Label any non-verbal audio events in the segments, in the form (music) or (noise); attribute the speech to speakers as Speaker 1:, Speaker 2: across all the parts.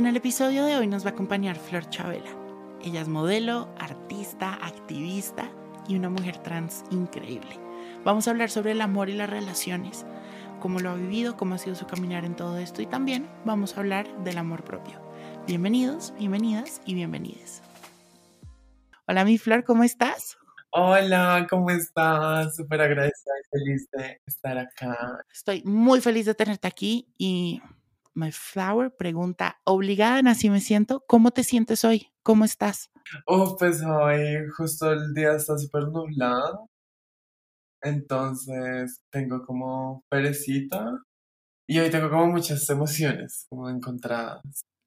Speaker 1: En el episodio de hoy nos va a acompañar Flor Chabela. Ella es modelo, artista, activista y una mujer trans increíble. Vamos a hablar sobre el amor y las relaciones cómo lo ha vivido, cómo ha sido su caminar en todo esto y también vamos a hablar del amor propio. Bienvenidos, bienvenidas y bienvenides. Hola, mi Flor, ¿cómo estás?
Speaker 2: Hola, ¿cómo estás? Súper agradecida y feliz de estar acá.
Speaker 1: Estoy muy feliz de tenerte aquí y My Flower pregunta, obligada, así me siento, ¿cómo te sientes hoy? ¿Cómo estás?
Speaker 2: Oh, pues hoy justo el día está súper nublado, entonces tengo como perecita y hoy tengo como muchas emociones como encontradas.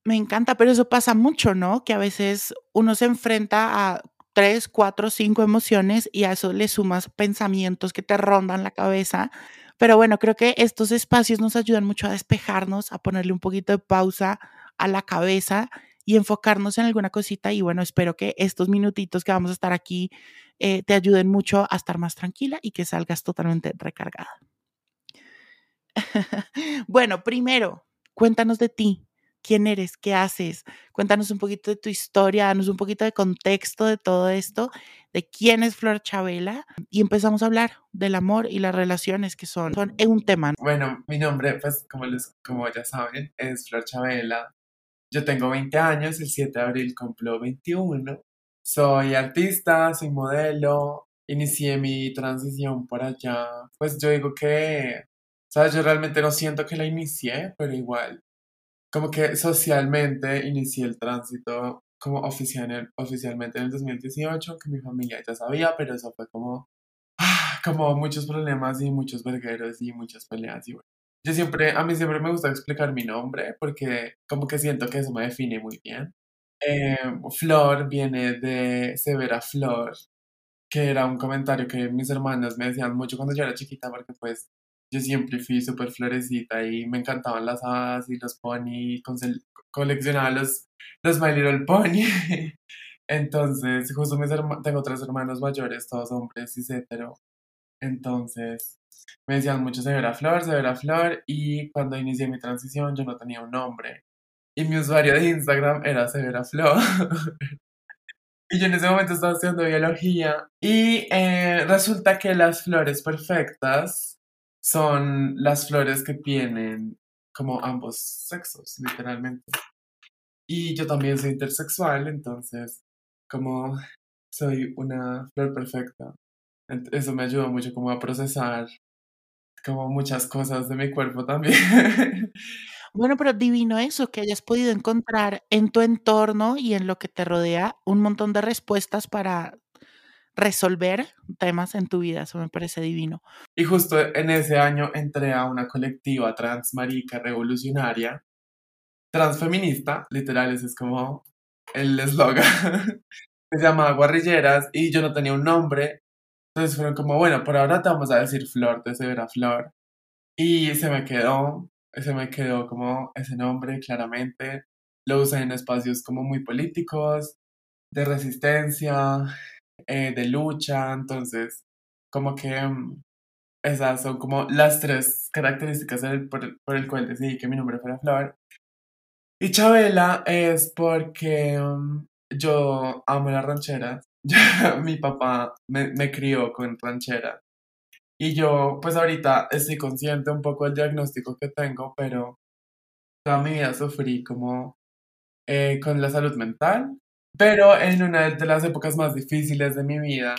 Speaker 1: Me encanta, pero eso pasa mucho, ¿no? Que a veces uno se enfrenta a tres, cuatro, cinco emociones y a eso le sumas pensamientos que te rondan la cabeza. Pero bueno, creo que estos espacios nos ayudan mucho a despejarnos, a ponerle un poquito de pausa a la cabeza y enfocarnos en alguna cosita. Y bueno, espero que estos minutitos que vamos a estar aquí eh, te ayuden mucho a estar más tranquila y que salgas totalmente recargada. (laughs) bueno, primero, cuéntanos de ti. ¿Quién eres? ¿Qué haces? Cuéntanos un poquito de tu historia, danos un poquito de contexto de todo esto, de quién es Flor Chabela y empezamos a hablar del amor y las relaciones que son, son un tema.
Speaker 2: Bueno, mi nombre, pues como, les, como ya saben, es Flor Chabela. Yo tengo 20 años, el 7 de abril cumplo 21 soy artista, soy modelo, inicié mi transición por allá. Pues yo digo que, ¿sabes? Yo realmente no siento que la inicié, pero igual, como que socialmente inicié el tránsito como oficial, oficialmente en el 2018, que mi familia ya sabía, pero eso fue como, ah, como muchos problemas y muchos vergueros y muchas peleas y bueno. Yo siempre, a mí siempre me gusta explicar mi nombre porque como que siento que eso me define muy bien. Eh, flor viene de Severa Flor, que era un comentario que mis hermanos me decían mucho cuando yo era chiquita, porque pues yo siempre fui súper florecita y me encantaban las hadas y los pony, coleccionaba los, los My Little Pony. (laughs) Entonces, justo mis tengo tres hermanos mayores, todos hombres y hetero. Entonces, me decían mucho Severa Flor, Severa Flor, y cuando inicié mi transición yo no tenía un nombre. Y mi usuario de Instagram era Severa Flow. (laughs) y yo en ese momento estaba estudiando biología. Y eh, resulta que las flores perfectas son las flores que tienen como ambos sexos, literalmente. Y yo también soy intersexual, entonces, como soy una flor perfecta, eso me ayudó mucho como a procesar como muchas cosas de mi cuerpo también. (laughs)
Speaker 1: Bueno, pero divino eso, que hayas podido encontrar en tu entorno y en lo que te rodea un montón de respuestas para resolver temas en tu vida. Eso me parece divino.
Speaker 2: Y justo en ese año entré a una colectiva transmarica revolucionaria, transfeminista, literal, ese es como el eslogan. (laughs) se llama Guarrilleras y yo no tenía un nombre. Entonces fueron como, bueno, por ahora te vamos a decir Flor de Severa Flor. Y se me quedó se me quedó como ese nombre claramente. Lo usé en espacios como muy políticos, de resistencia, eh, de lucha, entonces como que mm, esas son como las tres características por, por, el cual decidí que mi nombre fuera Flor. Y Chabela es porque mm, yo amo las rancheras. (laughs) mi papá me, me crió con ranchera y yo, pues ahorita estoy consciente un poco del diagnóstico que tengo, pero toda mi vida sufrí como eh, con la salud mental. Pero en una de las épocas más difíciles de mi vida,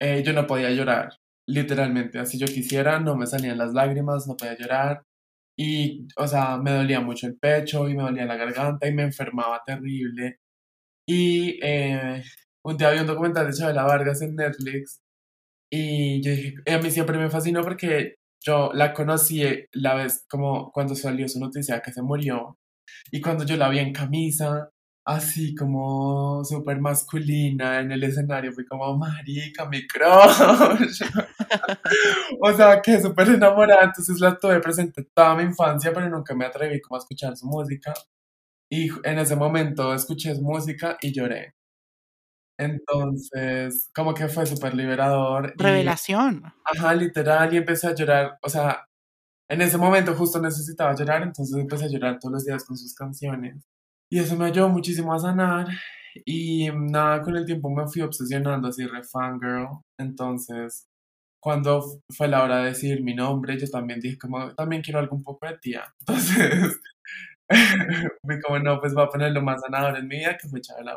Speaker 2: eh, yo no podía llorar, literalmente. Así yo quisiera, no me salían las lágrimas, no podía llorar. Y, o sea, me dolía mucho el pecho y me dolía la garganta y me enfermaba terrible. Y eh, un día vi un documental de Chabela Vargas en Netflix y yo dije, a mí siempre me fascinó porque yo la conocí eh, la vez como cuando salió su noticia que se murió y cuando yo la vi en camisa, así como súper masculina en el escenario, fui como, marica, mi crush. (laughs) o sea, que súper enamorada, entonces la tuve presente toda mi infancia, pero nunca me atreví como a escuchar su música. Y en ese momento escuché su música y lloré. Entonces, como que fue súper liberador. Y,
Speaker 1: Revelación.
Speaker 2: ajá, literal, y empecé a llorar. O sea, en ese momento justo necesitaba llorar, entonces empecé a llorar todos los días con sus canciones. Y eso me ayudó muchísimo a sanar. Y nada, con el tiempo me fui obsesionando así, re fangirl. Entonces, cuando fue la hora de decir mi nombre, yo también dije como, también quiero algo un poco de tía. (laughs) Entonces, (laughs) fui como, no, pues voy a poner lo más sanador en mi vida, que fue Chabela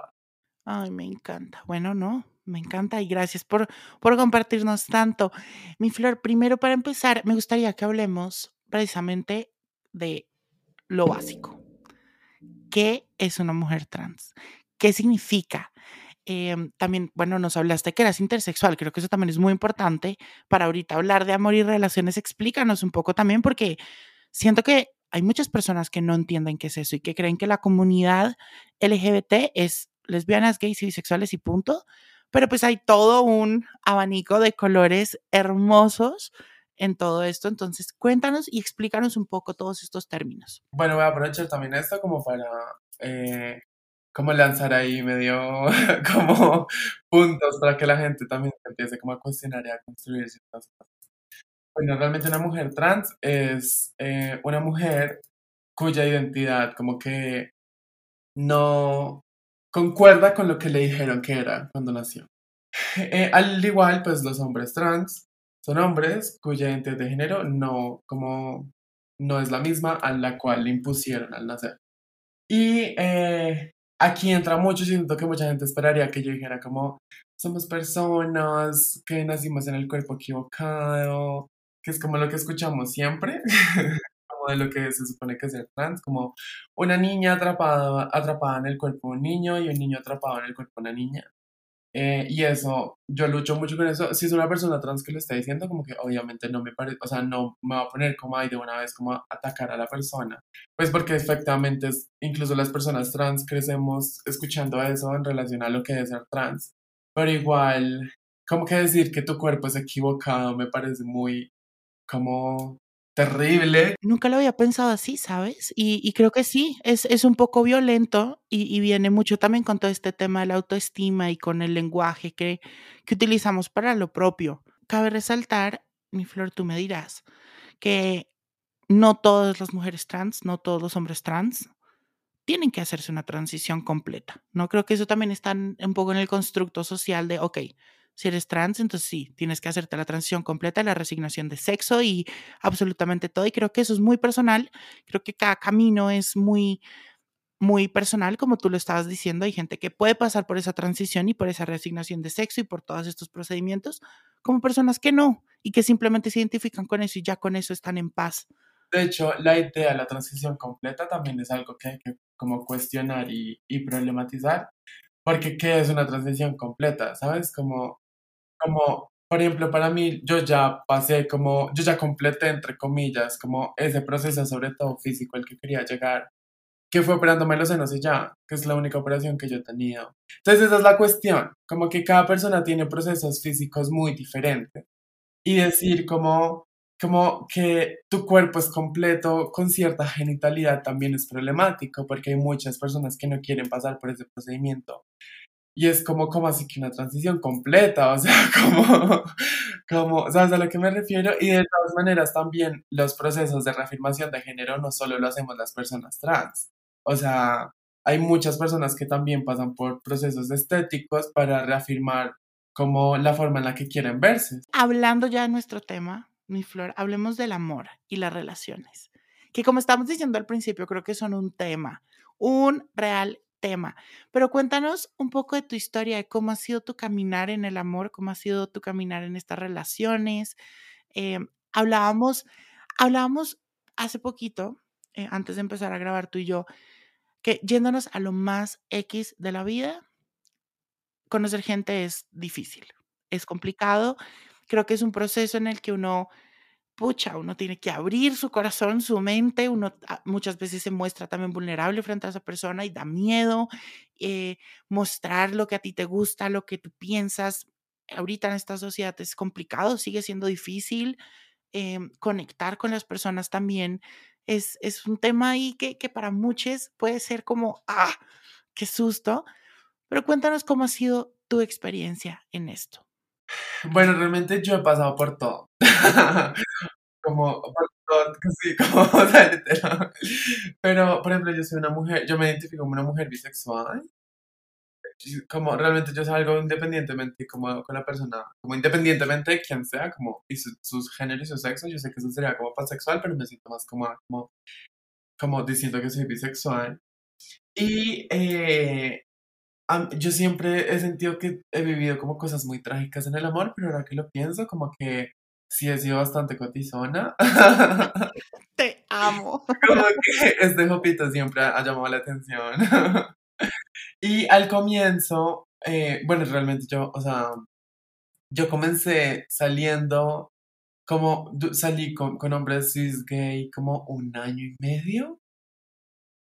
Speaker 1: Ay, me encanta. Bueno, no, me encanta y gracias por, por compartirnos tanto. Mi Flor, primero para empezar, me gustaría que hablemos precisamente de lo básico. ¿Qué es una mujer trans? ¿Qué significa? Em, también, bueno, nos hablaste que eras intersexual, creo que eso también es muy importante para ahorita hablar de amor y relaciones. Explícanos un poco también, porque siento que hay muchas personas que no entienden qué es eso y que creen que la comunidad LGBT es lesbianas, gays y bisexuales y punto, pero pues hay todo un abanico de colores hermosos en todo esto. Entonces, cuéntanos y explícanos un poco todos estos términos.
Speaker 2: Bueno, voy a aprovechar también esto como para eh, como lanzar ahí medio (laughs) como puntos para que la gente también empiece como a cuestionar y a construir ciertas cosas. Bueno, realmente una mujer trans es eh, una mujer cuya identidad como que no concuerda con lo que le dijeron que era cuando nació. (laughs) Eh, al igual, pues los hombres trans son hombres cuya identidad de género no, como, no es la misma a la cual le impusieron al nacer. Y eh, aquí entra mucho, siento que mucha gente esperaría que yo dijera como somos personas que nacimos en el cuerpo equivocado, que es como lo que escuchamos siempre, (laughs) como de lo que se supone que es ser trans, como una niña atrapada, atrapada en el cuerpo de un niño y un niño atrapado en el cuerpo de una niña. Eh, y eso, yo lucho mucho con eso. Si es una persona trans que lo está diciendo, como que obviamente no me parece, o sea, no me va a poner como ahí de una vez como atacar a la persona. Pues porque efectivamente, incluso las personas trans crecemos escuchando eso en relación a lo que es ser trans. Pero igual, como que decir que tu cuerpo es equivocado me parece muy como terrible.
Speaker 1: Nunca lo había pensado así, ¿sabes? Y, y creo que sí, es, es un poco violento y, y viene mucho también con todo este tema de la autoestima y con el lenguaje que, que utilizamos para lo propio. Cabe resaltar, mi Flor, tú me dirás, que no todas las mujeres trans, no todos los hombres trans tienen que hacerse una transición completa. No creo que eso también está un poco en el constructo social de, ok, si eres trans, entonces sí, tienes que hacerte la transición completa, la resignación de sexo y absolutamente todo. Y creo que eso es muy personal. Creo que cada camino es muy, muy personal, como tú lo estabas diciendo. Hay gente que puede pasar por esa transición y por esa resignación de sexo y por todos estos procedimientos, como personas que no y que simplemente se identifican con eso y ya con eso están en paz.
Speaker 2: De hecho, la idea de la transición completa también es algo que hay que como cuestionar y, y problematizar, porque ¿qué es una transición completa? ¿Sabes? Como, como, por ejemplo, para mí, yo ya pasé como, yo ya completé, entre comillas, como ese proceso, sobre todo físico, el que quería llegar, que fue operándome los senos y ya, que es la única operación que yo he tenido. Entonces, esa es la cuestión, como que cada persona tiene procesos físicos muy diferentes y decir como, como que tu cuerpo es completo con cierta genitalidad también es problemático porque hay muchas personas que no quieren pasar por ese procedimiento. Y es como, como así que una transición completa, o sea, (laughs) como, como, ¿sabes a lo que me refiero? Y de todas maneras también los procesos de reafirmación de género no solo lo hacemos las personas trans, o sea, hay muchas personas que también pasan por procesos estéticos para reafirmar como la forma en la que quieren verse.
Speaker 1: Hablando ya de nuestro tema, mi Flor, hablemos del amor y las relaciones, que como estamos diciendo al principio, creo que son un tema, un real tema. Pero cuéntanos un poco de tu historia, de cómo ha sido tu caminar en el amor, cómo ha sido tu caminar en estas relaciones. Eh, hablábamos, hablábamos hace poquito, eh, antes de empezar a grabar tú y yo, que yéndonos a lo más X de la vida, conocer gente es difícil, es complicado. Creo que es un proceso en el que uno pucha, uno tiene que abrir su corazón, su mente, uno muchas veces se muestra también vulnerable frente a esa persona y da miedo eh, mostrar lo que a ti te gusta, lo que tú piensas. Ahorita en esta sociedad es complicado, sigue siendo difícil em, conectar con las personas también. Es, es un tema ahí que, que para muchos puede ser como, ah, qué susto. Pero cuéntanos cómo ha sido tu experiencia en esto.
Speaker 2: Bueno, realmente yo he pasado por todo. (laughs) como, sí, (laughs) como. Pero, por ejemplo, yo soy una mujer, yo me identifico como una mujer bisexual. Como realmente yo salgo independientemente como con la persona, como independientemente de quién sea, como y su, sus géneros y su sexo, yo sé que eso sería como pansexual, pero me siento más como, como, como diciendo que soy bisexual. Y eh, yo siempre he sentido que he vivido como cosas muy trágicas en el amor, pero ahora que lo pienso, como que sí he sido bastante cotizona. (laughs)
Speaker 1: Te amo. (laughs)
Speaker 2: Como que este jopito siempre ha llamado la atención. (laughs) Y al comienzo, eh, bueno, realmente yo, o sea, yo comencé saliendo, como salí con, con hombres cis gay como un año y medio.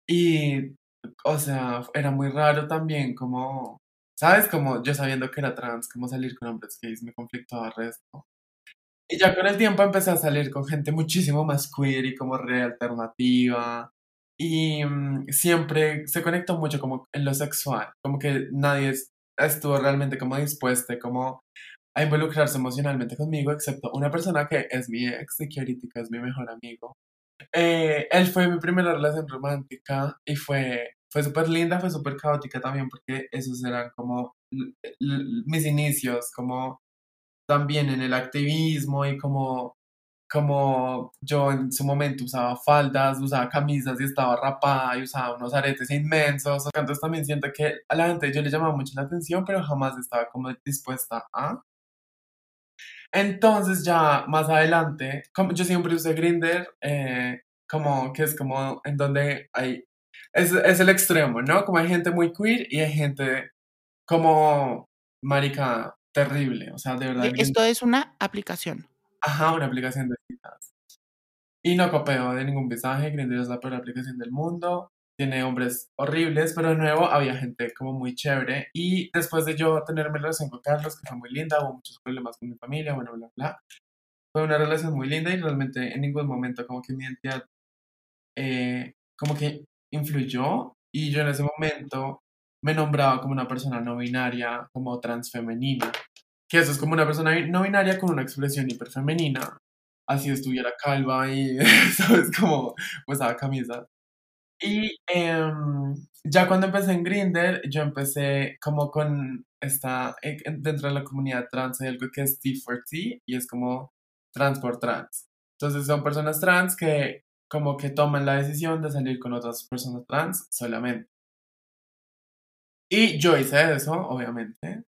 Speaker 2: Y o sea, era muy raro también como, ¿sabes? Como yo sabiendo que era trans, como salir con hombres gays me conflictaba resto. Y ya con el tiempo empecé a salir con gente muchísimo más queer y como re alternativa. Y mm, siempre se conectó mucho como en lo sexual, como que nadie estuvo realmente como dispuesto como a involucrarse emocionalmente conmigo, excepto una persona que es mi ex y que ahorita es mi mejor amigo. Eh, él fue mi primera relación romántica y fue, fue súper linda, fue súper caótica también porque esos eran como mis inicios, como también en el activismo y como, como yo en su momento usaba faldas, usaba camisas y estaba rapada y usaba unos aretes inmensos. Entonces también siento que a la gente yo le llamaba mucho la atención, pero jamás estaba como dispuesta a. Entonces ya más adelante, como yo siempre usé Grinder, eh, como que es como en donde hay, es, es, el extremo, ¿no? Como hay gente muy queer y hay gente como marica terrible, o sea, de verdad.
Speaker 1: Esto es una aplicación.
Speaker 2: Ajá, una aplicación de citas. Y no copio de ningún mensaje, Grindr es la peor aplicación del mundo tiene hombres horribles, pero de nuevo había gente como muy chévere. Y después de yo tener mi relación con Carlos, que fue muy linda, hubo muchos problemas con mi familia, bueno, bla, bla. Fue una relación muy linda y realmente en ningún momento como que mi identidad eh, como que influyó. Y yo en ese momento me nombraba como una persona no binaria, como transfemenina. Que eso es como una persona no binaria con una expresión hiperfemenina. Así estuviera calva y, (laughs) ¿sabes? Como usaba camisa y em, ya cuando empecé en Grinder, yo empecé como con esta, eh, dentro de la comunidad trans hay algo que es T4T y es como trans por trans. Entonces son personas trans que como que toman la decisión de salir con otras personas trans solamente. Y yo hice eso, obviamente.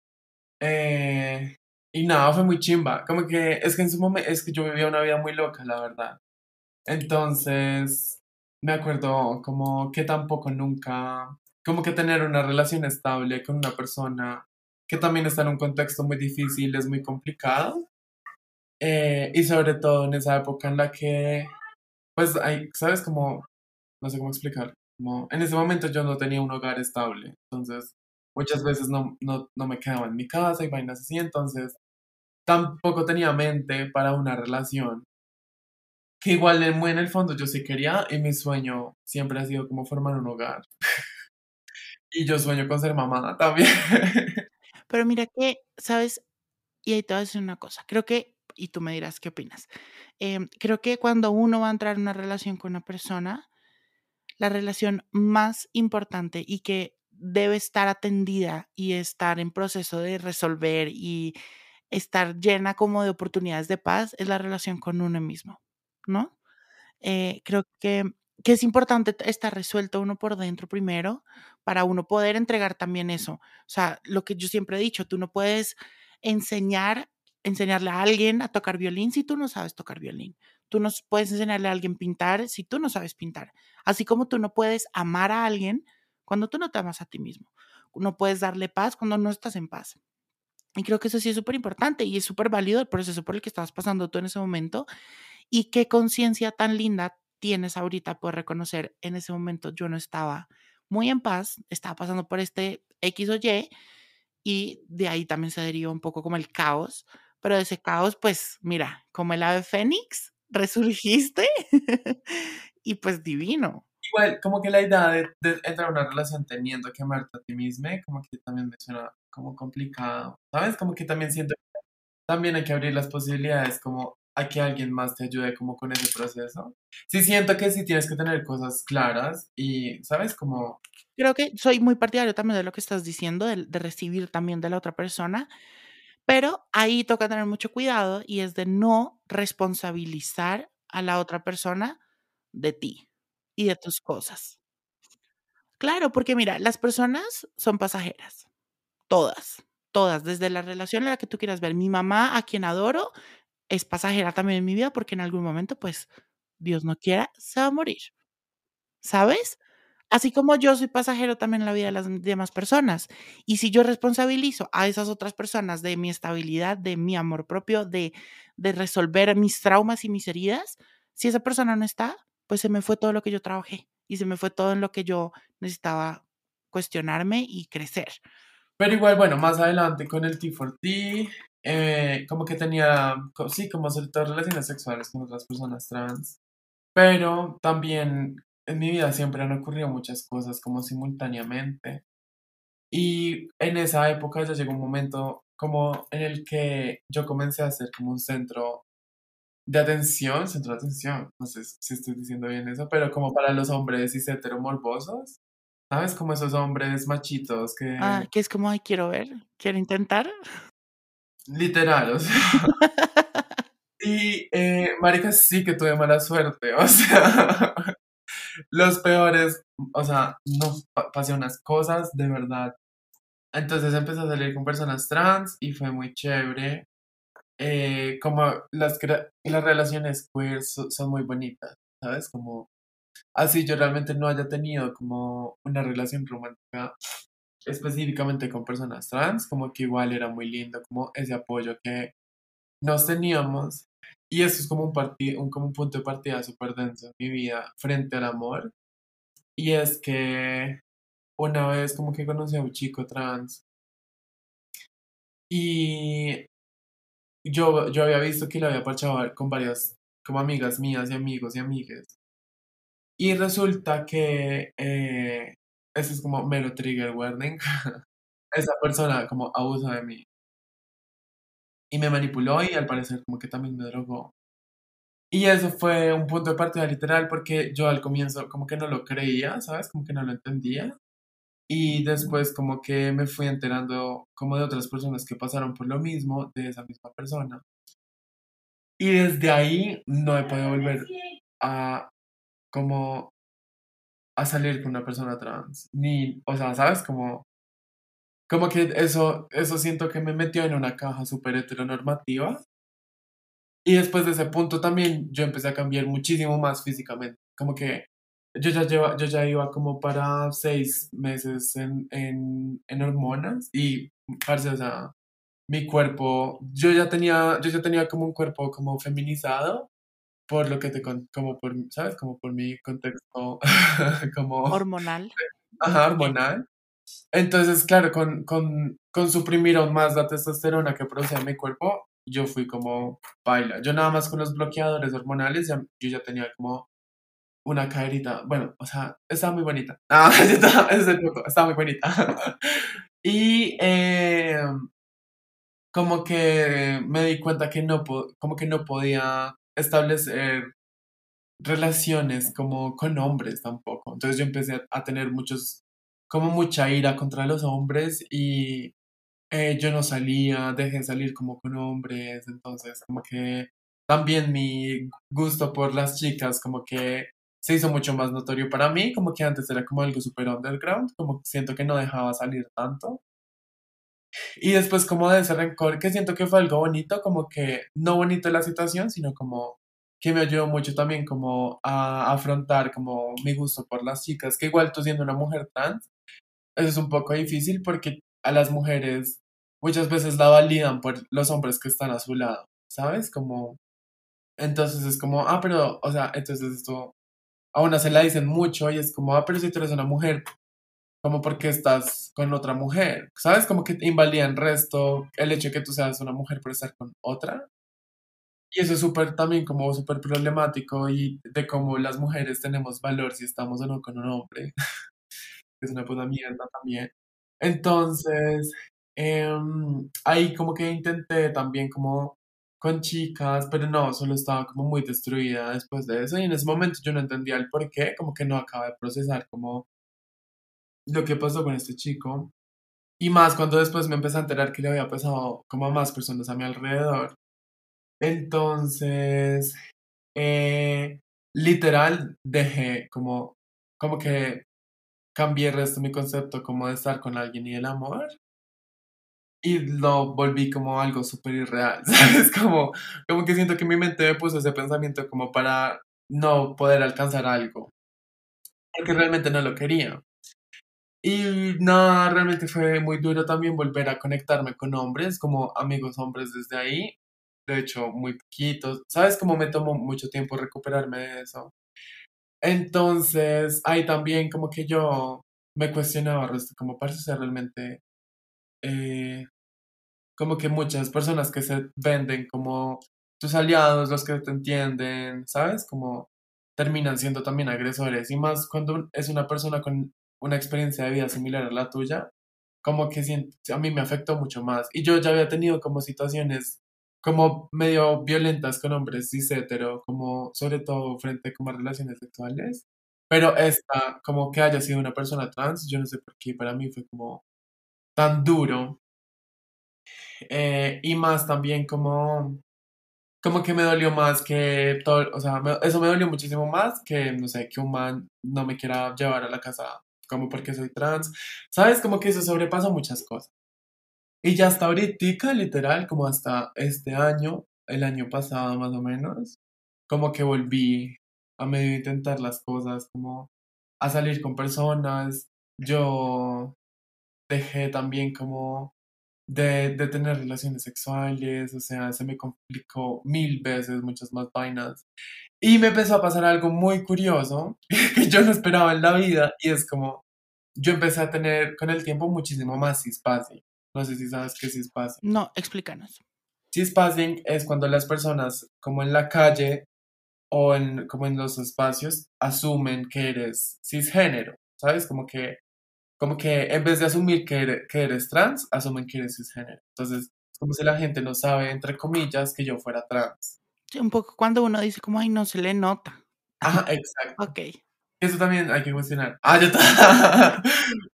Speaker 2: Eh, y nada, fue muy chimba. Como que es que en su momento, es que yo vivía una vida muy loca, la verdad. Entonces, me acuerdo como que tampoco nunca, como que tener una relación estable con una persona que también está en un contexto muy difícil es muy complicado. Eh, y sobre todo en esa época en la que, pues, hay, ¿sabes? Como, no sé cómo explicar. En ese momento yo no tenía un hogar estable. Entonces, muchas veces no, no, no me quedaba en mi casa y vainas así. Entonces, tampoco tenía mente para una relación que igual en, en el fondo yo sí quería y mi sueño siempre ha sido como formar un hogar. (laughs) y yo sueño con ser mamá también. (laughs)
Speaker 1: Pero mira que, ¿sabes? Y ahí te voy a decir una cosa. Creo que, y tú me dirás qué opinas, em, creo que cuando uno va a entrar en una relación con una persona, la relación más importante y que debe estar atendida y estar en proceso de resolver y estar llena como de oportunidades de paz es la relación con uno mismo. ¿no? Eh, creo que, que es importante estar resuelto uno por dentro primero para uno poder entregar también eso. O sea, lo que yo siempre he dicho, tú no puedes enseñar, enseñarle a alguien a tocar violín si tú no sabes tocar violín. Tú no puedes enseñarle a alguien pintar si tú no sabes pintar. Así como tú no puedes amar a alguien cuando tú no te amas a ti mismo. No puedes darle paz cuando no estás en paz. Y creo que eso sí es súper importante y es súper válido el proceso por el que estabas pasando tú en ese momento Y qué conciencia tan linda tienes ahorita por reconocer, en ese momento yo no estaba muy en paz, estaba pasando por este X o Y, y de ahí también se deriva un poco como el caos, pero de ese caos, pues mira, como el ave fénix, (laughs) resurgiste y pues divino.
Speaker 2: Igual, como que la idea de, de entrar a una relación teniendo que amarte a ti misma, como que también me suena como complicado, ¿sabes? Como que también siento que también hay que abrir las posibilidades como a que alguien más te ayude como con ese proceso. Sí siento que sí tienes que tener cosas claras y, ¿sabes? Como...
Speaker 1: Creo que soy muy partidario también de lo que estás diciendo, de, de recibir también de la otra persona, pero ahí toca tener mucho cuidado y es de no responsabilizar a la otra persona de ti y de tus cosas. Claro, porque mira, las personas son pasajeras, todas, todas, desde la relación en la que tú quieras ver. Mi mamá, a quien adoro, es pasajera también en mi vida porque en algún momento, pues, Dios no quiera, se va a morir. ¿Sabes? Así como yo soy pasajero también en la vida de las demás personas. Y si yo responsabilizo a esas otras personas de mi estabilidad, de mi amor propio, de, de resolver mis traumas y mis heridas, si esa persona no está, pues se me fue todo lo que yo trabajé y se me fue todo en lo que yo necesitaba cuestionarme y crecer.
Speaker 2: Pero igual, bueno, más adelante con el T4T, eh, como que tenía, sí, como sobre relaciones sexuales con otras personas trans, pero también en mi vida siempre han ocurrido muchas cosas como simultáneamente. Y en esa época ya llegó un momento como en el que yo comencé a ser como un centro de atención, centro de atención, no sé si estoy diciendo bien eso, pero como para los hombres cis heteromorbosos, ¿sabes? Como esos hombres machitos que...
Speaker 1: Ah, que es como, ay, quiero ver, quiero intentar.
Speaker 2: Literal, o sea. (laughs) y, eh, marica, sí que tuve mala suerte, o sea, los peores, o sea, no pasé unas cosas de verdad. Entonces empecé a salir con personas trans y fue muy chévere. Eh, como las, las relaciones queer son muy bonitas, ¿sabes? Como así yo realmente no haya tenido como una relación romántica específicamente con personas trans, como que igual era muy lindo, como ese apoyo que nos teníamos. Y eso es como un, partido, un, como un punto de partida súper denso en mi vida frente al amor. Y es que una vez como que conocí a un chico trans y yo, yo había visto que lo había parchado con varias como amigas mías y amigos y amigas. Y resulta que eh, eso es como mero trigger warning. (laughs) Esa persona como abuso de mí. Y me manipuló y al parecer como que también me drogó. Y eso fue un punto de partida literal porque yo al comienzo como que no lo creía, ¿sabes? Como que no lo entendía. Y después como que me fui enterando como de otras personas que pasaron por lo mismo de esa misma persona. Y desde ahí no he podido volver a como a salir con una persona trans. Ni, o sea, ¿sabes? Como, como que eso, eso siento que me metió en una caja súper heteronormativa. Y después de ese punto también yo empecé a cambiar muchísimo más físicamente. Como que yo ya, lleva, yo ya iba como para seis meses en, en, en hormonas y, parce, o sea, mi cuerpo, yo ya tenía, yo ya tenía como un cuerpo como feminizado por lo que te como por, ¿sabes? Como por mi contexto (laughs) como
Speaker 1: hormonal.
Speaker 2: Ajá, hormonal. Entonces, claro, con, con, con suprimir aún más la testosterona que producía mi cuerpo, yo fui como baila. Yo nada más con los bloqueadores hormonales, ya, yo ya tenía como una caerita. Bueno, o sea, estaba muy bonita. (laughs) Ah, estaba, estaba muy bonita. (laughs) y eh, como que me di cuenta que no, como que no podía establecer relaciones como con hombres tampoco. Entonces yo empecé a, tener muchos, como mucha ira contra los hombres y eh, yo no salía, dejé de salir como con hombres, entonces como que también mi gusto por las chicas como que se hizo mucho más notorio para mí, como que antes era como algo super underground, como siento que no dejaba salir tanto. Y después como de ese rencor, que siento que fue algo bonito, como que no bonito la situación, sino como que me ayudó mucho también como a afrontar como mi gusto por las chicas, que igual tú siendo una mujer trans, es un poco difícil porque a las mujeres muchas veces la validan por los hombres que están a su lado, ¿sabes? Como Entonces es como, ah, pero, o sea, entonces esto a una se la dicen mucho y es como, ah, pero si tú eres una mujer, como porque estás con otra mujer, ¿sabes? Como que invalida el resto el hecho de que tú seas una mujer por estar con otra. Y eso es súper también como súper problemático y de cómo las mujeres tenemos valor si estamos o no con un hombre. (laughs) es una puta mierda también. Entonces, em, ahí como que intenté también como con chicas, pero no, solo estaba como muy destruida después de eso y en ese momento yo no entendía el por qué, como que no acaba de procesar como lo que pasó con este chico. Y más cuando después me empecé a enterar que le había pasado como a más personas a mi alrededor. Entonces, eh, literal, dejé como, como que cambié el resto de mi concepto como de estar con alguien y el amor. Y lo volví como algo súper irreal, (laughs) ¿sabes? Como, como que siento que mi mente me puso ese pensamiento como para no poder alcanzar algo. Porque realmente no lo quería. Y nada, realmente fue muy duro también volver a conectarme con hombres, como amigos hombres desde ahí. De hecho, muy poquitos. ¿Sabes cómo me tomó mucho tiempo recuperarme de eso? Entonces, ahí también como que yo me cuestionaba, como parece ser realmente eh, como que muchas personas que se venden como tus aliados, los que te entienden, ¿sabes? Como terminan siendo también agresores. Y más cuando es una persona con una experiencia de vida similar a la tuya, como que a mí me afectó mucho más. Y yo ya había tenido como situaciones como medio violentas con hombres cis hetero, como sobre todo frente como a relaciones sexuales. Pero esta, como que haya sido una persona trans, yo no sé por qué, para mí fue como tan duro. Eh, y más también como, como que me dolió más que todo, o sea, eso me dolió muchísimo más que, no sé, que un man no me quiera llevar a la casa como porque soy trans. ¿Sabes? Como que eso sobrepasa muchas cosas. Y ya hasta ahorita, literal, como hasta este año, el año pasado más o menos, como que volví a medio intentar las cosas, como a salir con personas. Yo dejé también como de, de, tener relaciones sexuales, o sea, se me complicó mil veces, muchas más vainas. Y me empezó a pasar algo muy curioso (laughs) que yo no esperaba en la vida y es como, yo empecé a tener con el tiempo muchísimo más cispassing. No sé si sabes qué es cispassing.
Speaker 1: No, explícanos.
Speaker 2: Cispassing es cuando las personas, como en la calle o en, como en los espacios, asumen que eres cisgénero, ¿sabes? Como que como que en vez de asumir que eres, que eres trans, asumen que eres cisgénero. Entonces, es como si la gente no sabe, entre comillas, que yo fuera trans.
Speaker 1: Sí, un poco cuando uno dice como, ay, no se le nota.
Speaker 2: Ajá, exacto.
Speaker 1: Ok.
Speaker 2: Eso también hay que cuestionar. Ah, yo (laughs)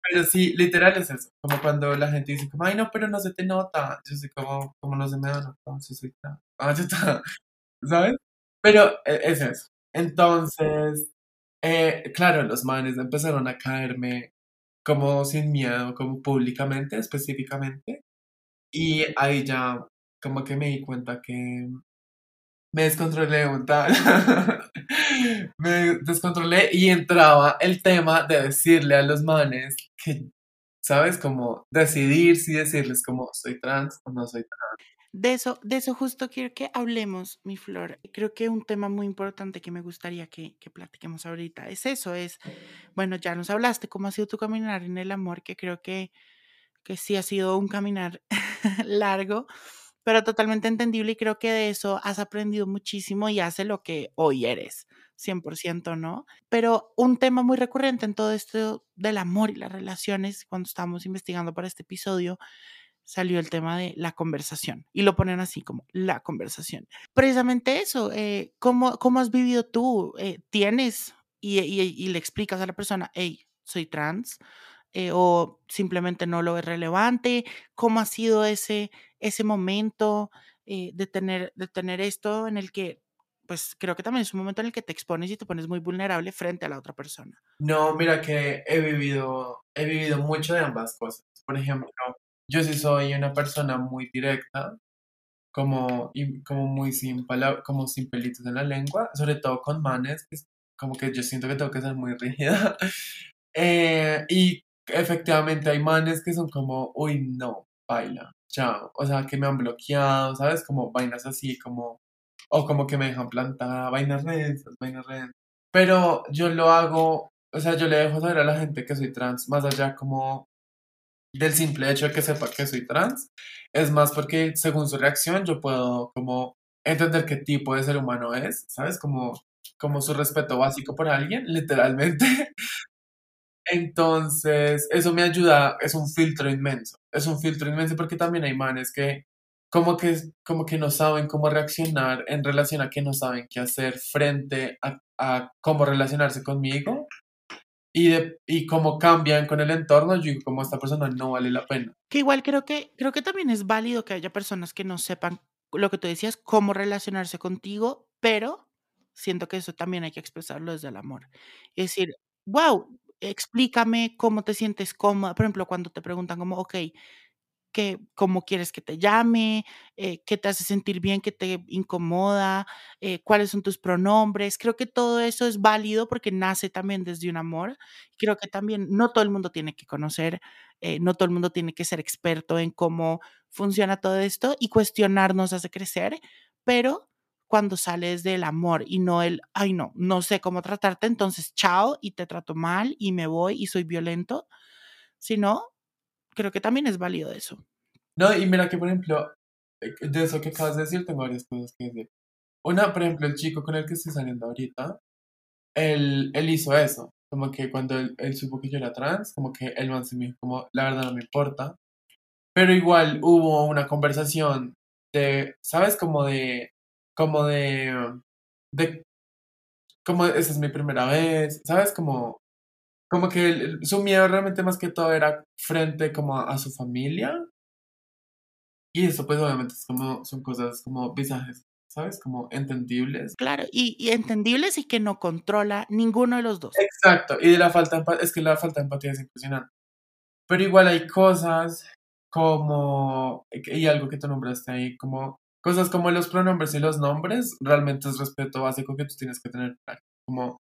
Speaker 2: Pero sí, literal es eso. Como cuando la gente dice como, ay, no, pero no se te nota. Yo sé como, como no se me nota, yo soy. Ah, yo (laughs) ¿Sabes? Pero e, es eso. Entonces, eh, claro, los manes empezaron a caerme como sin miedo, como públicamente, específicamente. Y ahí ya como que me di cuenta que me descontrolé un tal. (laughs) me descontrolé y entraba el tema de decirle a los manes que, ¿sabes? Como decidir si decirles como soy trans o no soy trans.
Speaker 1: De eso, de eso justo quiero que hablemos, mi flor. Creo que un tema muy importante que me gustaría que, que platiquemos ahorita es eso, es, bueno, ya nos hablaste cómo ha sido tu caminar en el amor, que creo que, que sí ha sido un caminar (laughs) largo, pero totalmente entendible y creo que de eso has aprendido muchísimo y hace lo que hoy eres, 100%, ¿no? Pero un tema muy recurrente en todo esto del amor y las relaciones, cuando estamos investigando para este episodio, salió el tema de la conversación y lo ponen así como la conversación. Precisamente eso, eh, ¿cómo, ¿cómo, has vivido tú? Eh, ¿Tienes y, y, le explicas a la persona, hey, soy trans? Eh, o simplemente no lo ves relevante? ¿Cómo ha sido ese, ese momento de, tener, de tener esto en el que, pues creo que también es un momento en el que te expones y te pones muy vulnerable frente a la otra persona?
Speaker 2: No, mira que he vivido, he vivido mucho de ambas cosas. Por ejemplo, yo sí soy una persona muy directa, como, y, como muy sin como sin pelitos en la lengua, sobre todo con manes, como que yo siento que tengo que ser muy rígida. (laughs) Eh, y efectivamente hay manes que son como, uy, no, baila, chao. O sea, que me han bloqueado, ¿sabes? Como vainas así, como o como que me dejan plantada, vainas densas, vainas densas. Pero yo lo hago, o sea, yo le dejo saber a la gente que soy trans, más allá como del simple hecho de que sepa que soy trans, es más porque según su reacción yo puedo como entender qué tipo de ser humano es, ¿sabes? Como, como su respeto básico por alguien, literalmente. (laughs) Entonces, eso me ayuda, es un filtro inmenso, es un filtro inmenso porque también hay manes que como que, como que no saben cómo reaccionar en relación a que no saben qué hacer frente a, a cómo relacionarse conmigo y, de, y cómo cambian con el entorno, yo como esta persona no vale la pena.
Speaker 1: Que igual creo que, creo que también es válido que haya personas que no sepan lo que tú decías, cómo relacionarse contigo, pero siento que eso también hay que expresarlo desde el amor. Es decir, wow, explícame cómo te sientes cómoda. Por ejemplo, cuando te preguntan como, ok, que, cómo quieres que te llame, eh, qué te hace sentir bien, qué te incomoda, eh, cuáles son tus pronombres. Creo que todo eso es válido porque nace también desde un amor. Creo que también no todo el mundo tiene que conocer, eh, no todo el mundo tiene que ser experto en cómo funciona todo esto y cuestionarnos hace crecer, pero cuando sales del amor y no el, ay no, no sé cómo tratarte, entonces chao y te trato mal y me voy y soy violento, sino creo que también es válido eso.
Speaker 2: No, y mira que, por ejemplo, eh, de eso que acabas de decir, tengo varias cosas que decir. Una, por ejemplo, el chico con el que estoy saliendo ahorita, él, él hizo eso. Como que cuando él, supo que yo era trans, como que él me dijo, como, la verdad no me importa. Pero igual hubo una conversación de, ¿sabes? Como de, como de, de, como esa es mi primera vez, ¿sabes? Como, como que su miedo realmente más que todo era frente como a, su familia. Y eso pues obviamente es como, son cosas como visajes, ¿sabes? Como entendibles.
Speaker 1: Claro, y, y, entendibles y que no controla ninguno de los dos.
Speaker 2: Exacto, y de la falta de es que la falta de empatía es impresionante. Pero igual hay cosas como, y algo que tú nombraste ahí, como cosas como los pronombres y los nombres, realmente es respeto básico que tú tienes que tener. Como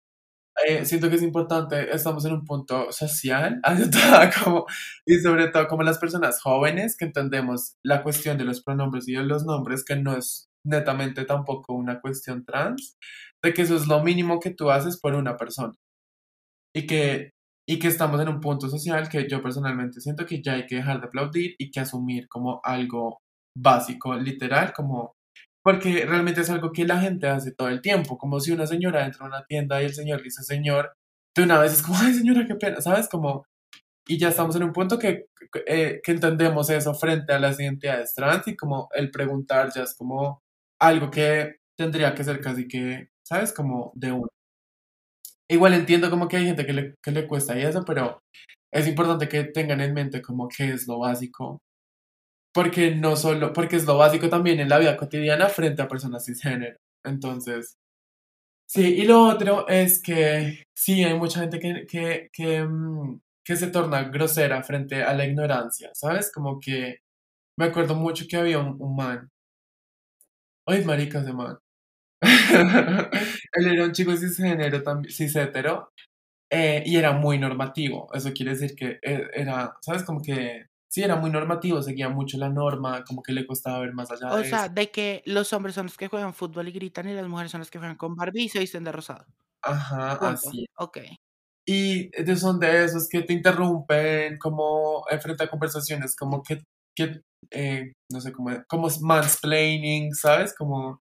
Speaker 2: eh, siento que es importante, estamos en un punto social, (laughs) como, y sobre todo como las personas jóvenes que entendemos la cuestión de los pronombres y de los nombres, que no es netamente tampoco una cuestión trans, de que eso es lo mínimo que tú haces por una persona. Y que, y que estamos en un punto social que yo personalmente siento que ya hay que dejar de aplaudir y que asumir como algo básico, literal, como porque realmente es algo que la gente hace todo el tiempo, como si una señora entra a una tienda y el señor le dice señor, de una vez es como, (laughs) ay señora, qué pena, ¿sabes? Como, y ya estamos en un punto que, eh, que entendemos eso frente a las identidades trans y como el preguntar ya es como algo que tendría que ser casi que, ¿sabes? Como de uno. Igual entiendo como que hay gente que le, que le cuesta y eso, pero es importante que tengan en mente como qué es lo básico porque no solo, porque es lo básico también en la vida cotidiana frente a personas cisgénero. Entonces, sí, y lo otro es que sí, hay mucha gente que, que, que, mm, que se torna grosera frente a la ignorancia, ¿sabes? Como que me acuerdo mucho que había un, un man. Ay, maricas de man. (laughs) Él era un chico cisgénero, también, cishetero, eh, y era muy normativo. Eso quiere decir que eh, era, ¿sabes? Como que sí, era muy normativo, seguía mucho la norma, como que le costaba ver más allá
Speaker 1: O
Speaker 2: de
Speaker 1: sea,
Speaker 2: eso.
Speaker 1: de que los hombres son los que juegan fútbol y gritan y las mujeres son las que juegan con Barbie y se visten de rosado.
Speaker 2: Ajá,
Speaker 1: Punto.
Speaker 2: así.
Speaker 1: Ok.
Speaker 2: Y de- son de esos que te interrumpen, como eh, frente a conversaciones, como que, que eh, no sé, como, como mansplaining, ¿sabes? Como,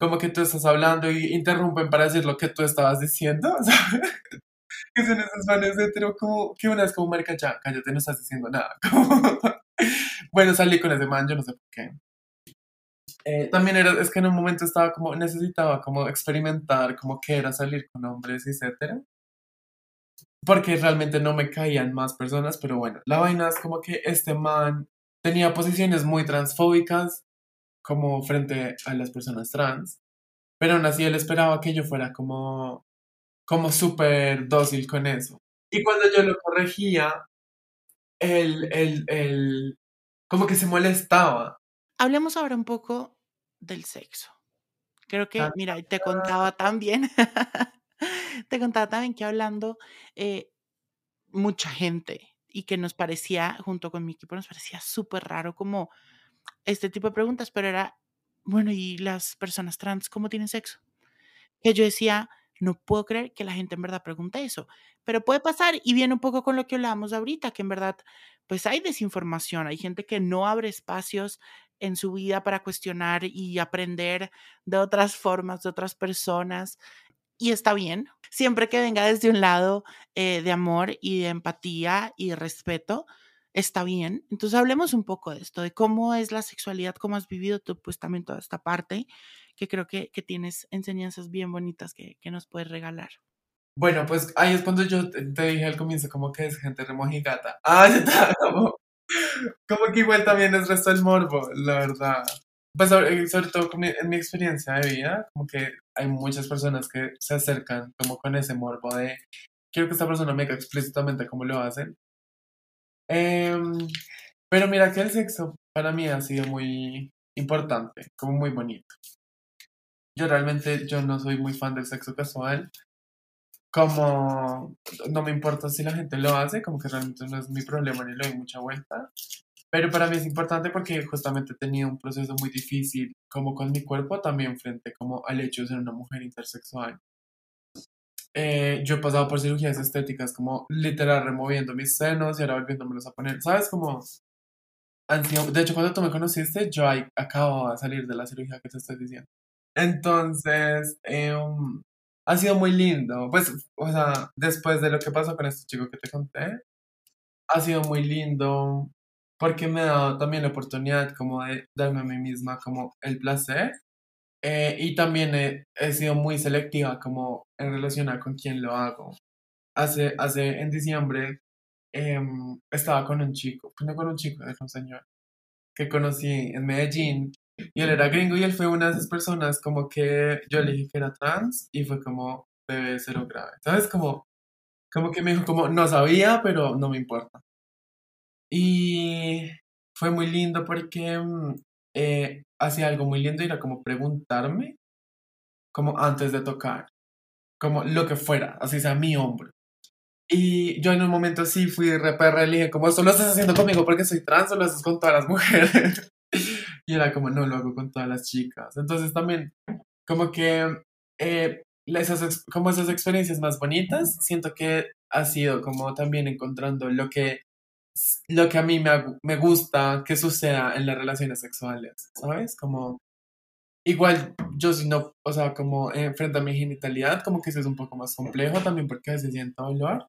Speaker 2: como que tú estás hablando y interrumpen para decir lo que tú estabas diciendo, (laughs) ¿sabes? Que son esos manes hetero como, que una es como, marica, ya, cállate, no estás diciendo nada. (laughs) Como, bueno, salí con ese man, yo no sé por qué. Eh, también era, es que en un momento estaba como, necesitaba como experimentar como que era salir con hombres, etcétera. Porque realmente no me caían más personas, pero bueno, la vaina es como que este man tenía posiciones muy transfóbicas como frente a las personas trans, pero aún así él esperaba que yo fuera como, como súper dócil con eso. Y cuando yo lo corregía, él, él, él como que se molestaba.
Speaker 1: Hablemos ahora un poco del sexo. Creo que, mira, te contaba también, (laughs) te contaba también que hablando, eh, mucha gente y que nos parecía, junto con mi equipo, nos parecía súper raro como este tipo de preguntas, pero era bueno, ¿y las personas trans cómo tienen sexo? Que yo decía, no puedo creer que la gente en verdad pregunte eso, pero puede pasar y viene un poco con lo que hablábamos ahorita, que en verdad, pues hay desinformación, hay gente que no abre espacios en su vida para cuestionar y aprender de otras formas, de otras personas, y está bien, siempre que venga desde un lado eh, de amor y de empatía y de respeto, está bien. Entonces hablemos un poco de esto, de cómo es la sexualidad, cómo has vivido tú pues también toda esta parte, que creo que, que tienes enseñanzas bien bonitas que, que, nos puedes regalar.
Speaker 2: Bueno, pues ahí es cuando yo te, dije al comienzo como que es gente remojigata. Ah, (laughs) está como, como que igual también es resto del morbo, la verdad. Pues sobre, sobre todo en mi experiencia de vida, como que hay muchas personas que se acercan como con ese morbo de quiero que esta persona me diga explícitamente cómo lo hacen Em, pero mira que el sexo para mí ha sido muy importante, como muy bonito. Yo realmente yo no soy muy fan del sexo casual. Como no me importa si la gente lo hace, como que realmente no es mi problema ni le doy mucha vuelta. Pero para mí es importante porque justamente he tenido un proceso muy difícil como con mi cuerpo también frente como al hecho de ser una mujer intersexual. Eh, yo he pasado por cirugías estéticas como literal removiendo mis senos y ahora volviéndomelos a poner. ¿Sabes? Como de hecho, cuando tú me conociste, yo ahí acabo de salir de la cirugía que te estoy diciendo. Entonces, em, ha sido muy lindo. Pues, o sea, después de lo que pasó con este chico que te conté, ha sido muy lindo porque me ha dado también la oportunidad como de darme a mí misma como el placer eh, y también he, sido muy selectiva como en relación a con quién lo hago. Hace, hace en diciembre em, estaba con un chico, pues no con un chico, es un señor, que conocí en Medellín y él era gringo y él fue una de esas personas como que yo le dije que era trans y fue como bebé cero grave. ¿Sabes? Como, como que me dijo como no sabía, pero no me importa. Y fue muy lindo porque mm, eh, hacía algo muy lindo y era como preguntarme, como antes de tocar, como lo que fuera, así sea mi hombro. Y yo en un momento sí fui re perra le dije, como, ¿esto lo estás haciendo conmigo porque soy trans o lo haces con todas las mujeres? (laughs) era como, no, lo hago con todas las chicas. Entonces también, como que, eh, esas, como esas experiencias más bonitas, siento que ha sido como también encontrando lo que lo que a mí me, me gusta que suceda en las relaciones sexuales, ¿sabes? Como, igual yo si no, o sea, como eh, frente a mi genitalidad, como que eso es un poco más complejo también porque se siente dolor.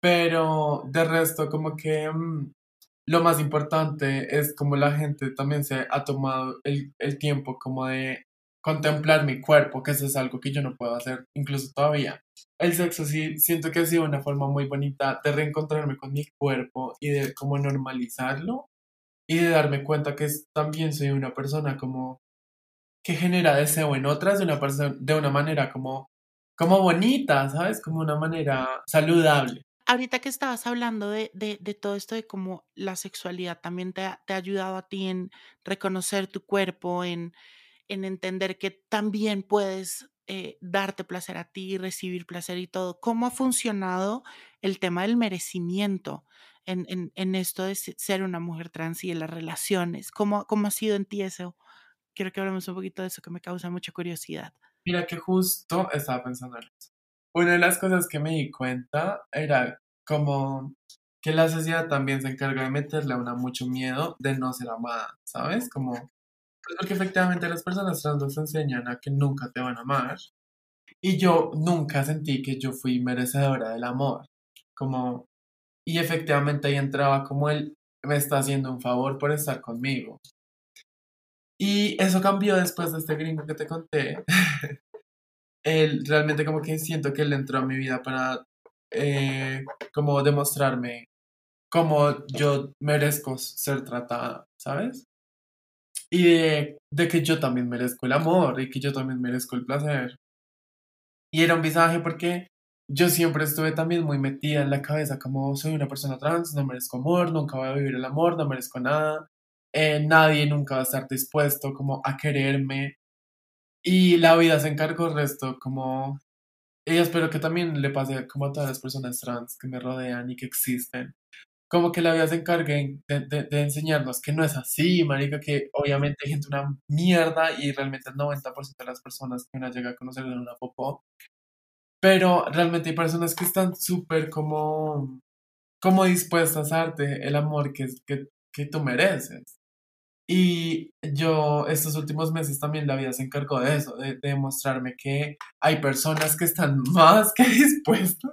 Speaker 2: Pero de resto, como que mm, lo más importante es como la gente también se ha tomado el, el tiempo como de contemplar mi cuerpo, que eso es algo que yo no puedo hacer incluso todavía. El sexo sí siento que ha sido una forma muy bonita de reencontrarme con mi cuerpo y de como normalizarlo y de darme cuenta que también soy una persona como que genera deseo en otras de una, persona, de una manera como, como bonita, ¿sabes? Como una manera saludable.
Speaker 1: Ahorita que estabas hablando de, todo esto de cómo la sexualidad también te te ha ayudado a ti en reconocer tu cuerpo, en, en entender que también puedes eh, darte placer a ti, recibir placer y todo. ¿Cómo ha funcionado el tema del merecimiento en, esto de ser una mujer trans y en las relaciones? ¿Cómo, ¿Cómo ha sido en ti eso? Quiero que hablemos un poquito de eso que me causa mucha curiosidad.
Speaker 2: Mira que justo estaba pensando en eso. Una de las cosas que me di cuenta era como que la sociedad también se encarga de meterle a una mucho miedo de no ser amada, ¿sabes? Como porque efectivamente las personas trans nos enseñan a que nunca te van a amar. Y yo nunca sentí que yo fui merecedora del amor. Como, y efectivamente ahí entraba como él me está haciendo un favor por estar conmigo. Y eso cambió después de este gringo que te conté. (laughs) él realmente como que siento que él entró a mi vida para eh, como demostrarme cómo yo merezco ser tratada, ¿sabes? y de, que yo también merezco el amor y que yo también merezco el placer. Y era un visaje porque yo siempre estuve también muy metida en la cabeza como soy una persona trans, no merezco amor, nunca voy a vivir el amor, no merezco nada, eh, nadie nunca va a estar dispuesto como a quererme. Y la vida se encargó resto como... Y espero que también le pase como a todas las personas trans que me rodean y que existen. como que la vida se encargue de, enseñarnos que no es así, marica, que obviamente hay gente una mierda y realmente el 90% de las personas que una llega a conocer en una popó, pero realmente hay personas que están súper como, como dispuestas a darte el amor que, que, que tú mereces. Y yo estos últimos meses también la vida se encargó de eso, de, demostrarme que hay personas que están (laughs) más que dispuestas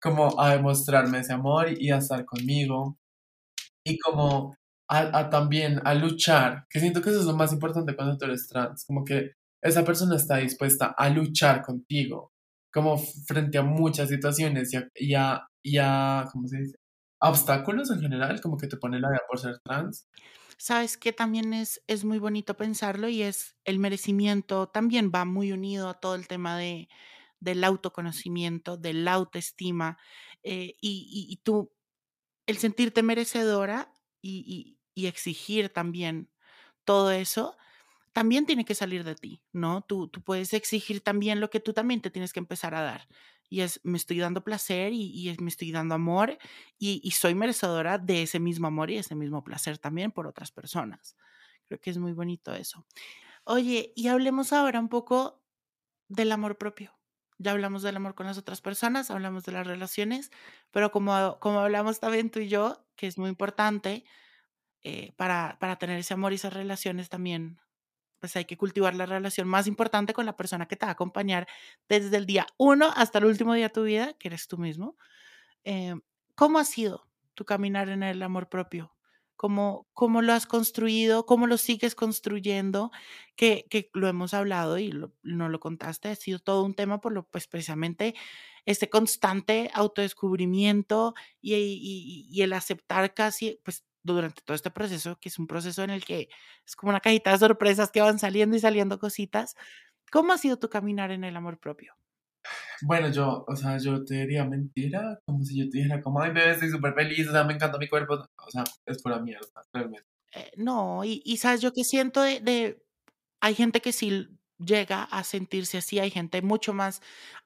Speaker 2: como a demostrarme ese amor y a estar conmigo y como a, también a luchar, que siento que eso es lo más importante cuando tú eres trans, como que esa persona está dispuesta a luchar contigo, como frente a muchas situaciones y a, y a, y a ¿cómo se dice? obstáculos en general, como que te pone la vida por ser trans.
Speaker 1: Sabes que también es, es muy bonito pensarlo y es el merecimiento, también va muy unido a todo el tema de, del autoconocimiento, de la autoestima eh, y, tú, el sentirte merecedora y, y, exigir también todo eso, también tiene que salir de ti, ¿no? Tú, tú puedes exigir también lo que tú también te tienes que empezar a dar. Y es, me estoy dando placer y, me estoy dando amor y, y, soy merecedora de ese mismo amor y ese mismo placer también por otras personas. Creo que es muy bonito eso. Oye, y hablemos ahora un poco del amor propio. Ya hablamos del amor con las otras personas, hablamos de las relaciones, pero como, como hablamos también tú y yo, que es muy importante eh, para, para tener ese amor y esas relaciones también, pues hay que cultivar la relación más importante con la persona que te va a acompañar desde el día uno hasta el último día de tu vida, que eres tú mismo. Eh, ¿Cómo ha sido tu caminar en el amor propio? cómo, cómo lo has construido, cómo lo sigues construyendo, que, que lo hemos hablado y no lo contaste, ha sido todo un tema por lo, pues precisamente este constante autodescubrimiento y, y, y el aceptar casi, pues durante todo este proceso, que es un proceso en el que es como una cajita de sorpresas que van saliendo y saliendo cositas. ¿Cómo ha sido tu caminar en el amor propio?
Speaker 2: Bueno, yo, o sea, yo te diría mentira, como si yo te dijera como, ay, bebé, estoy súper feliz, o sea, me encanta mi cuerpo, o sea, es pura mierda, realmente.
Speaker 1: Eh, no, y, y, sabes, yo que siento de, de, hay gente que sí llega a sentirse así, hay gente mucho más,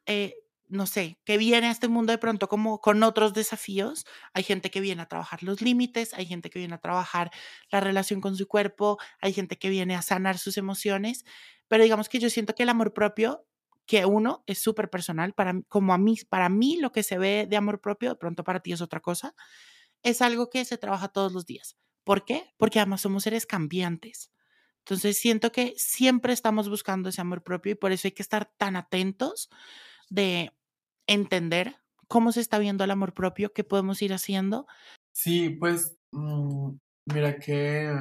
Speaker 1: eh, no sé, que viene a este mundo de pronto como con otros desafíos, hay gente que viene a trabajar los límites, hay gente que viene a trabajar la relación con su cuerpo, hay gente que viene a sanar sus emociones, pero digamos que yo siento que el amor propio que uno es súper personal, para, como a mí, para mí lo que se ve de amor propio, de pronto para ti es otra cosa, es algo que se trabaja todos los días. ¿Por qué? Porque además somos seres cambiantes. Entonces siento que siempre estamos buscando ese amor propio y por eso hay que estar tan atentos de entender cómo se está viendo el amor propio, qué podemos ir haciendo.
Speaker 2: Sí, pues mm, mira que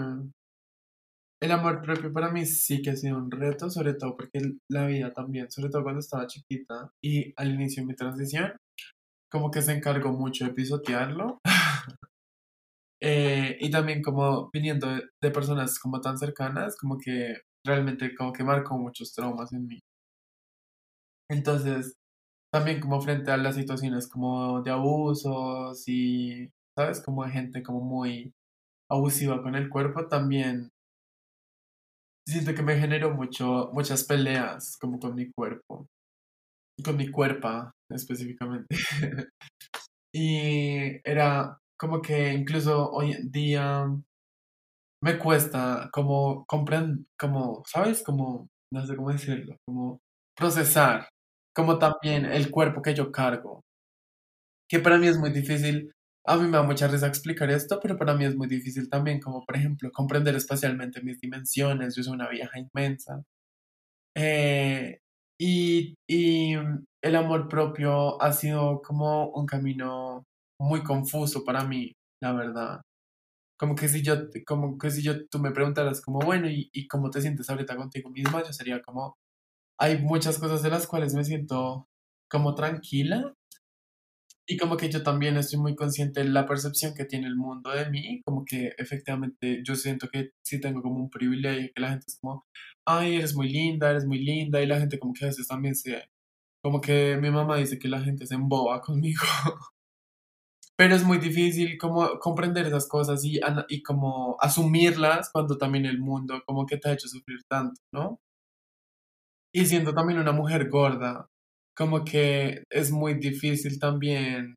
Speaker 2: el amor propio para mí sí que ha sido un reto, sobre todo porque la vida también, sobre todo cuando estaba chiquita y al inicio de mi transición, como que se encargó mucho de pisotearlo. (laughs) Eh, y también como viniendo de, personas como tan cercanas, como que realmente como que marcó muchos traumas en mí. Entonces, también como frente a las situaciones como de abusos y, ¿sabes? Como de gente como muy abusiva con el cuerpo, también siento que me generó mucho, muchas peleas como con mi cuerpo, con mi cuerpo específicamente. (laughs) y era como que incluso hoy en día me cuesta como comprender, como, ¿sabes? Como, no sé cómo decirlo, como procesar, como también el cuerpo que yo cargo, que para mí es muy difícil a mí me da mucha risa explicar esto, pero para mí es muy difícil también, como por ejemplo, comprender espacialmente mis dimensiones. Yo soy una vieja inmensa. Eh, y, y el amor propio ha sido como un camino muy confuso para mí, la verdad. Como que si yo, como que si yo, tú me preguntaras como, bueno, ¿y, ¿y cómo te sientes ahorita contigo misma? Yo sería como, hay muchas cosas de las cuales me siento como tranquila, y como que yo también estoy muy consciente de la percepción que tiene el mundo de mí, como que efectivamente yo siento que sí tengo como un privilegio, que la gente es como, ay, eres muy linda, eres muy linda, y la gente como que a veces también se, como que mi mamá dice que la gente se emboba conmigo. (laughs) Pero es muy difícil como comprender esas cosas y, y como asumirlas cuando también el mundo como que te ha hecho sufrir tanto, ¿no? Y siendo también una mujer gorda, como que es muy difícil también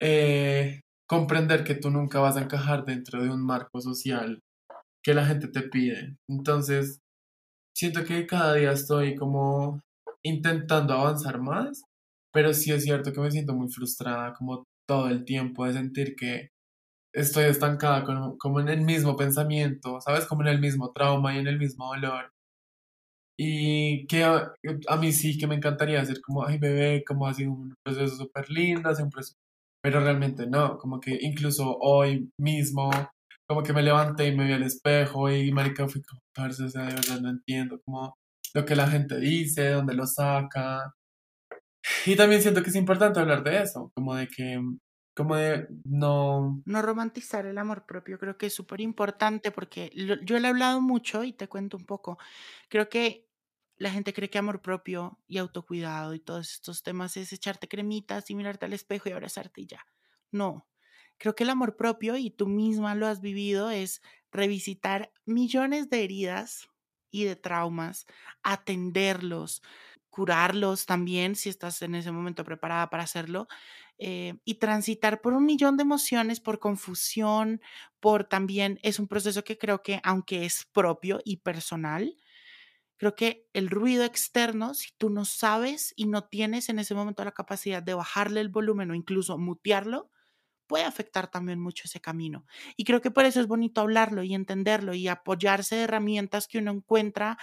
Speaker 2: eh, comprender que tú nunca vas a encajar dentro de un marco social que la gente te pide. Entonces, siento que cada día estoy como intentando avanzar más, pero sí es cierto que me siento muy frustrada como todo el tiempo de sentir que estoy estancada como, como en el mismo pensamiento, ¿sabes? Como en el mismo trauma y en el mismo dolor. Y que a, mí sí que me encantaría hacer como, ay bebé, como ha sido un proceso súper lindo, un proceso... pero realmente no, como que incluso hoy mismo, como que me levanté y me vi al espejo y marica fui como, parce, o sea, de verdad no entiendo como lo que la gente dice, dónde lo saca. Y también siento que es importante hablar de eso, como de que como de no...
Speaker 1: No romantizar el amor propio, creo que es súper importante porque yo le he hablado mucho y te cuento un poco. Creo que la gente cree que amor propio y autocuidado y todos estos temas es echarte cremitas y mirarte al espejo y abrazarte y ya. No, creo que el amor propio, y tú misma lo has vivido, es revisitar millones de heridas y de traumas, atenderlos, curarlos también si estás en ese momento preparada para hacerlo eh, y transitar por un millón de emociones, por confusión, por también es un proceso que creo que aunque es propio y personal, Creo que el ruido externo, si tú no sabes y no tienes en ese momento la capacidad de bajarle el volumen o incluso mutearlo, puede afectar también mucho ese camino. Y creo que por eso es bonito hablarlo y entenderlo y apoyarse de herramientas que uno encuentra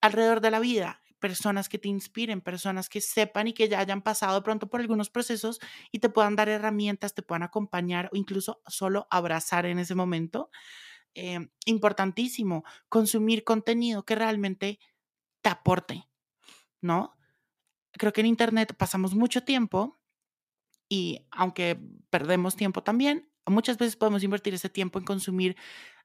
Speaker 1: alrededor de la vida, personas que te inspiren, personas que sepan y que ya hayan pasado pronto por algunos procesos y te puedan dar herramientas, te puedan acompañar o incluso solo abrazar en ese momento eh, importantísimo, consumir contenido que realmente te aporte, ¿no? Creo que en Internet pasamos mucho tiempo y aunque perdemos tiempo también, muchas veces podemos invertir ese tiempo en consumir.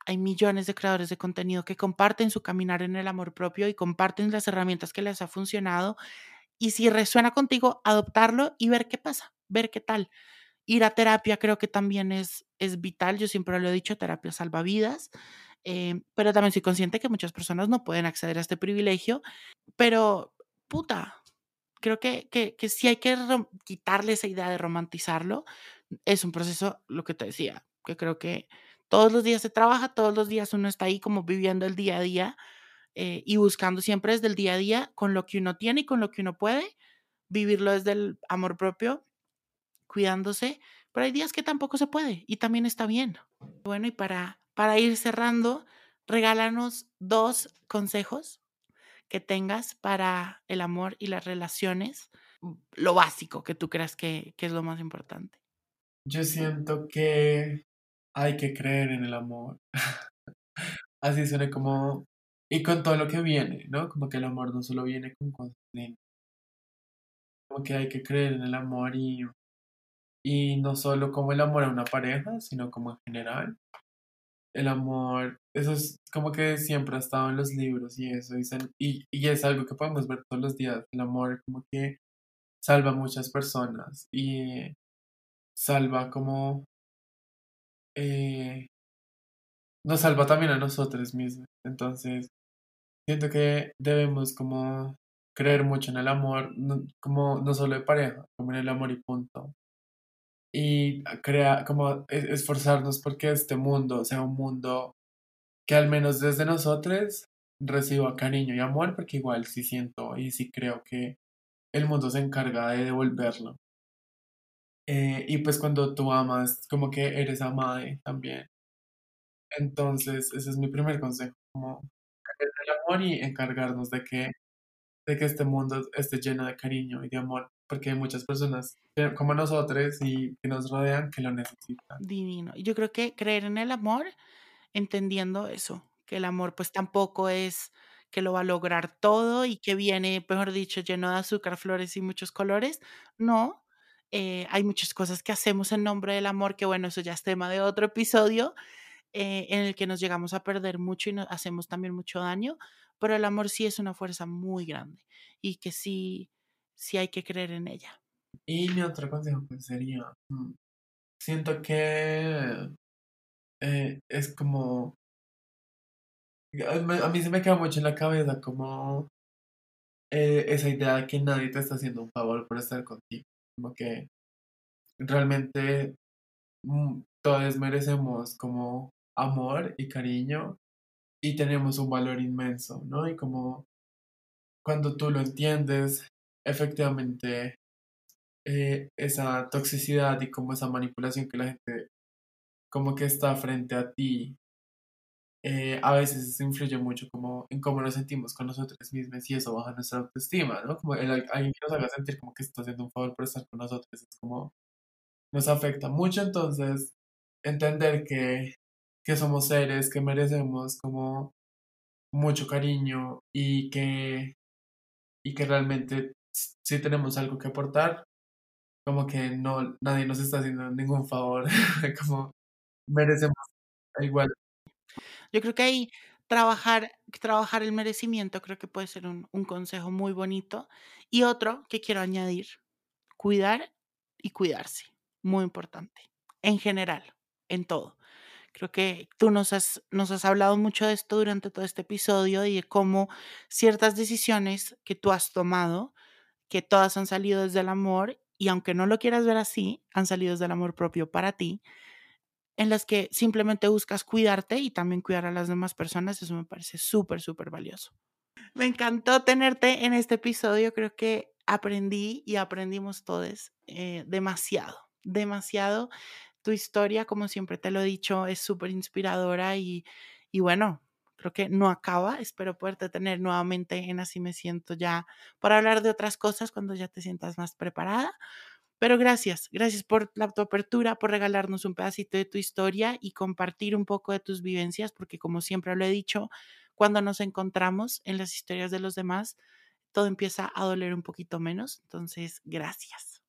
Speaker 1: Hay millones de creadores de contenido que comparten su caminar en el amor propio y comparten las herramientas que les ha funcionado. Y si resuena contigo, adoptarlo y ver qué pasa, ver qué tal. Ir a terapia creo que también es, es vital, yo siempre lo he dicho, terapia salva vidas, eh, pero también soy consciente que muchas personas no pueden acceder a este privilegio, pero puta, creo que, que, que sí hay que quitarle esa idea de romantizarlo. Es un proceso, lo que te decía, que creo que todos los días se trabaja, todos los días uno está ahí como viviendo el día a día eh, y buscando siempre desde el día a día con lo que uno tiene y con lo que uno puede, vivirlo desde el amor propio cuidándose, pero hay días que tampoco se puede y también está bien. Bueno, y para, para ir cerrando, regálanos dos consejos que tengas para el amor y las relaciones, lo básico que tú creas que, que es lo más importante.
Speaker 2: Yo siento que hay que creer en el amor. (laughs) Así suena como... Y con todo lo que viene, ¿no? Como que el amor no solo viene con cosas Como que hay que creer en el amor y y no solo como el amor a una pareja, sino como en general. El amor, eso es como que siempre ha estado en los libros y eso, y, y es algo que podemos ver todos los días. El amor como que salva a muchas personas y salva como... Eh, nos salva también a nosotros mismos. Entonces, siento que debemos como creer mucho en el amor, como no solo de pareja, como en el amor y punto y crea, como esforzarnos porque este mundo sea un mundo que al menos desde nosotros reciba cariño y amor, porque igual sí siento y sí creo que el mundo se encarga de devolverlo. Eh, y pues cuando tú amas, como que eres amada también. Entonces, ese es mi primer consejo, como el amor y encargarnos de que, de que este mundo esté lleno de cariño y de amor porque hay muchas personas como nosotros y que nos rodean que lo necesitan.
Speaker 1: Divino. Yo creo que creer en el amor, entendiendo eso, que el amor pues tampoco es que lo va a lograr todo y que viene, mejor dicho, lleno de azúcar, flores y muchos colores. No, eh, hay muchas cosas que hacemos en nombre del amor, que bueno, eso ya es tema de otro episodio, eh, en el que nos llegamos a perder mucho y nos hacemos también mucho daño, pero el amor sí es una fuerza muy grande y que sí si hay que creer en ella.
Speaker 2: Y mi otro consejo pues, sería, mm, siento que eh, es como, a mí se me queda mucho en la cabeza como eh, esa idea de que nadie te está haciendo un favor por estar contigo, como que realmente mm, todos merecemos como amor y cariño y tenemos un valor inmenso, ¿no? Y como cuando tú lo entiendes, efectivamente, eh, esa toxicidad y como esa manipulación que la gente como que está frente a ti, eh, a veces influye mucho como en cómo nos sentimos con nosotros mismos y eso baja nuestra autoestima, ¿no? Como alguien que nos haga sentir como que está haciendo un favor por estar con nosotros, es como nos afecta mucho, entonces entender que, que somos seres que merecemos como mucho cariño y que, y que realmente si tenemos algo que aportar, como que no, nadie nos está haciendo ningún favor, (laughs) como merecemos igual.
Speaker 1: Yo creo que ahí trabajar, trabajar el merecimiento creo que puede ser un, un consejo muy bonito. Y otro que quiero añadir, cuidar y cuidarse, muy importante, en general, en todo. Creo que tú nos has, nos has hablado mucho de esto durante todo este episodio y de cómo ciertas decisiones que tú has tomado, que todas han salido desde el amor y aunque no lo quieras ver así, han salido desde el amor propio para ti, en las que simplemente buscas cuidarte y también cuidar a las demás personas, eso me parece súper, súper valioso. Me encantó tenerte en este episodio, creo que aprendí y aprendimos todos eh, demasiado, demasiado. Tu historia, como siempre te lo he dicho, es súper inspiradora y, y bueno, creo que no acaba. Espero poderte tener nuevamente en Así Me Siento ya para hablar de otras cosas cuando ya te sientas más preparada. Pero gracias, gracias por la, tu apertura, por regalarnos un pedacito de tu historia y compartir un poco de tus vivencias, porque como siempre lo he dicho, cuando nos encontramos en las historias de los demás, todo empieza a doler un poquito menos. Entonces, gracias.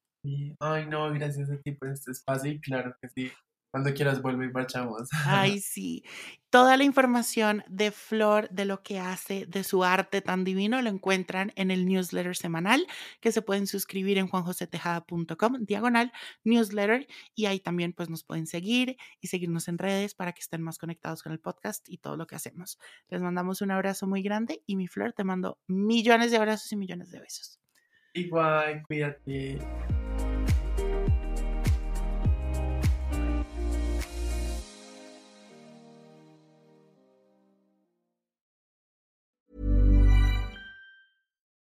Speaker 2: Ay, no, gracias a ti por este espacio y claro que sí. Cuando quieras vuelve y marchamos. (laughs)
Speaker 1: Ay, sí. Toda la información de Flor, de lo que hace, de su arte tan divino, lo encuentran en el newsletter semanal que se pueden suscribir en juanjosetejada.com, diagonal newsletter. Y ahí también pues nos pueden seguir y seguirnos en redes para que estén más conectados con el podcast y todo lo que hacemos. Les mandamos un abrazo muy grande y mi Flor te mando millones de abrazos y millones de besos.
Speaker 2: Igual, cuídate.